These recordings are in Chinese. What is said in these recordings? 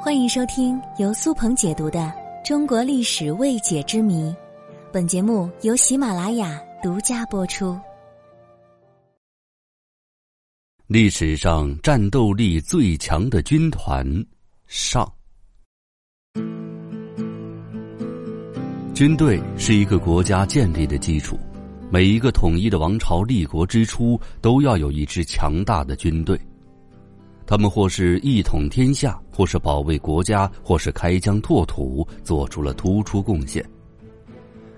欢迎收听由苏鹏解读的《中国历史未解之谜》，本节目由喜马拉雅独家播出。历史上战斗力最强的军团上，军队是一个国家建立的基础，每一个统一的王朝立国之初，都要有一支强大的军队。他们或是一统天下，或是保卫国家，或是开疆拓土，做出了突出贡献。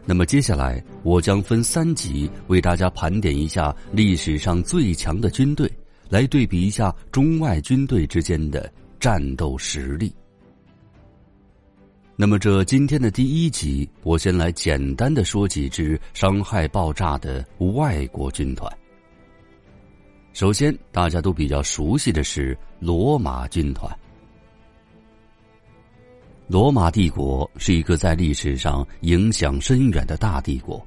那么接下来，我将分三集为大家盘点一下历史上最强的军队，来对比一下中外军队之间的战斗实力。那么，这今天的第一集，我先来简单的说几支伤害爆炸的外国军团。首先，大家都比较熟悉的是罗马军团。罗马帝国是一个在历史上影响深远的大帝国，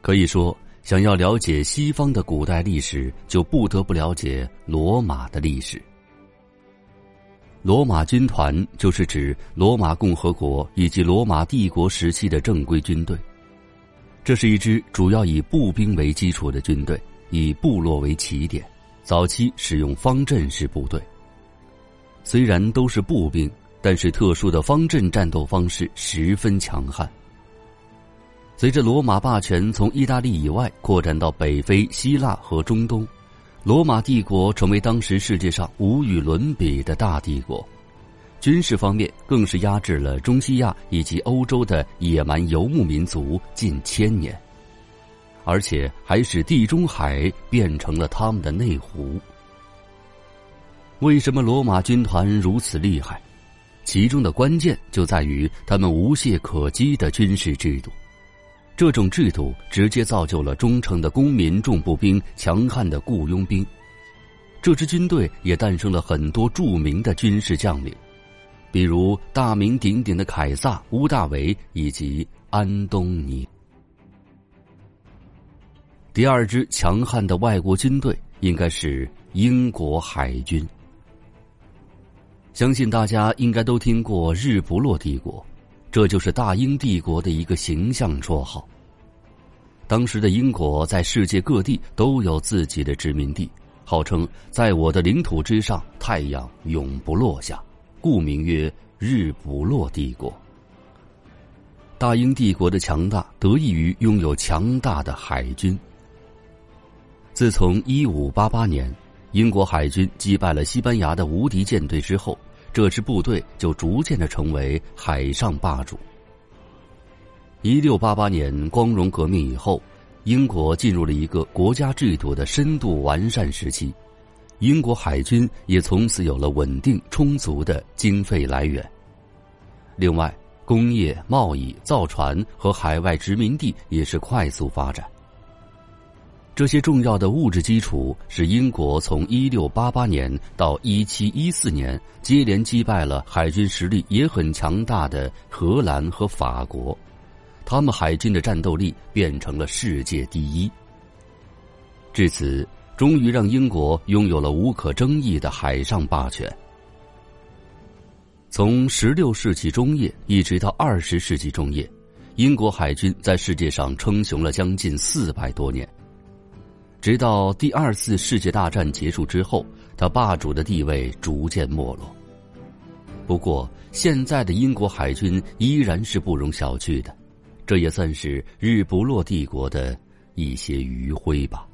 可以说，想要了解西方的古代历史，就不得不了解罗马的历史。罗马军团就是指罗马共和国以及罗马帝国时期的正规军队，这是一支主要以步兵为基础的军队。以部落为起点，早期使用方阵式部队。虽然都是步兵，但是特殊的方阵战斗方式十分强悍。随着罗马霸权从意大利以外扩展到北非、希腊和中东，罗马帝国成为当时世界上无与伦比的大帝国。军事方面更是压制了中西亚以及欧洲的野蛮游牧民族近千年。而且还使地中海变成了他们的内湖。为什么罗马军团如此厉害？其中的关键就在于他们无懈可击的军事制度。这种制度直接造就了忠诚的公民重步兵、强悍的雇佣兵。这支军队也诞生了很多著名的军事将领，比如大名鼎鼎的凯撒、屋大维以及安东尼。第二支强悍的外国军队应该是英国海军。相信大家应该都听过日不落帝国，这就是大英帝国的一个形象绰号。当时的英国在世界各地都有自己的殖民地，号称在我的领土之上太阳永不落下，故名曰日不落帝国。大英帝国的强大得益于拥有强大的海军。自从一五八八年，英国海军击败了西班牙的无敌舰队之后，这支部队就逐渐的成为海上霸主。一六八八年光荣革命以后，英国进入了一个国家制度的深度完善时期，英国海军也从此有了稳定充足的经费来源。另外，工业、贸易、造船和海外殖民地也是快速发展。这些重要的物质基础使英国从一六八八年到一七一四年接连击败了海军实力也很强大的荷兰和法国，他们海军的战斗力变成了世界第一。至此，终于让英国拥有了无可争议的海上霸权。从十六世纪中叶一直到二十世纪中叶，英国海军在世界上称雄了将近四百多年。直到第二次世界大战结束之后，他霸主的地位逐渐没落。不过，现在的英国海军依然是不容小觑的，这也算是日不落帝国的一些余晖吧。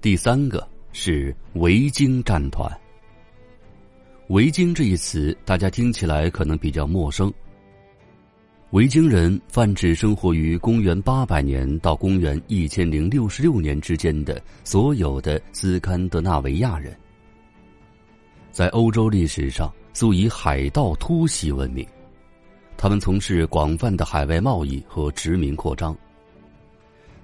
第三个是维京战团。维京这一词，大家听起来可能比较陌生。维京人泛指生活于公元八百年到公元一千零六十六年之间的所有的斯堪的纳维亚人，在欧洲历史上素以海盗突袭闻名，他们从事广泛的海外贸易和殖民扩张。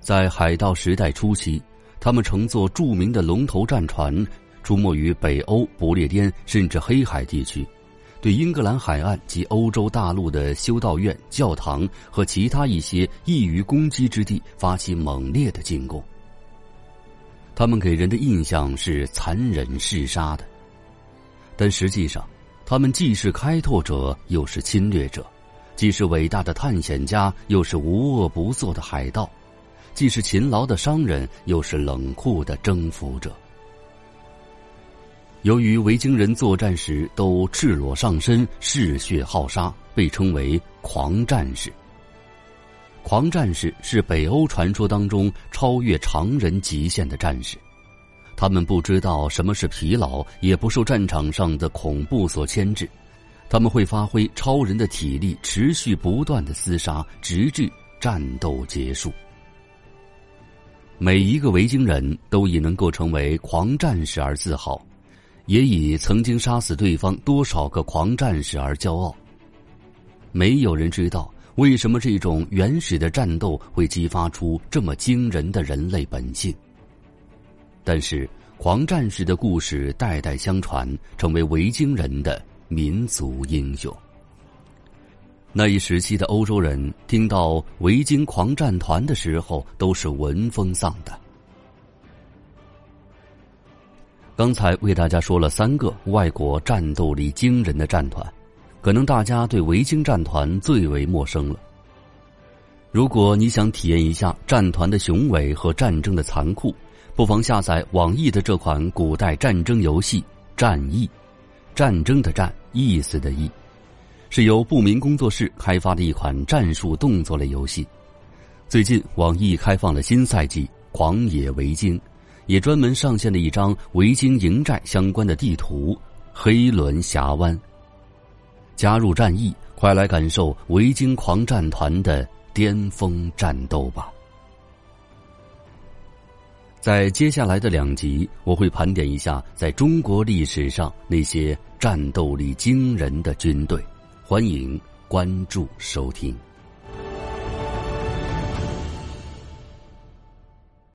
在海盗时代初期，他们乘坐著名的龙头战船，出没于北欧、不列颠甚至黑海地区。对英格兰海岸及欧洲大陆的修道院、教堂和其他一些易于攻击之地发起猛烈的进攻。他们给人的印象是残忍嗜杀的。但实际上，他们既是开拓者，又是侵略者；既是伟大的探险家，又是无恶不作的海盗；既是勤劳的商人，又是冷酷的征服者。由于维京人作战时都赤裸上身、嗜血好杀，被称为“狂战士”。狂战士是北欧传说当中超越常人极限的战士，他们不知道什么是疲劳，也不受战场上的恐怖所牵制，他们会发挥超人的体力，持续不断的厮杀，直至战斗结束。每一个维京人都以能够成为狂战士而自豪，也以曾经杀死对方多少个狂战士而骄傲。没有人知道。为什么这种原始的战斗会激发出这么惊人的人类本性？但是，狂战士的故事代代相传，成为维京人的民族英雄。那一时期的欧洲人听到维京狂战团的时候，都是闻风丧胆。刚才为大家说了三个外国战斗力惊人的战团。可能大家对维京战团最为陌生了。如果你想体验一下战团的雄伟和战争的残酷，不妨下载网易的这款古代战争游戏《战役》，战争的战，意思的意，是由不明工作室开发的一款战术动作类游戏。最近，网易开放了新赛季《狂野维京》，也专门上线了一张维京营寨相关的地图《黑轮峡湾》。加入战役，快来感受维京狂战团的巅峰战斗吧！在接下来的两集，我会盘点一下在中国历史上那些战斗力惊人的军队，欢迎关注收听。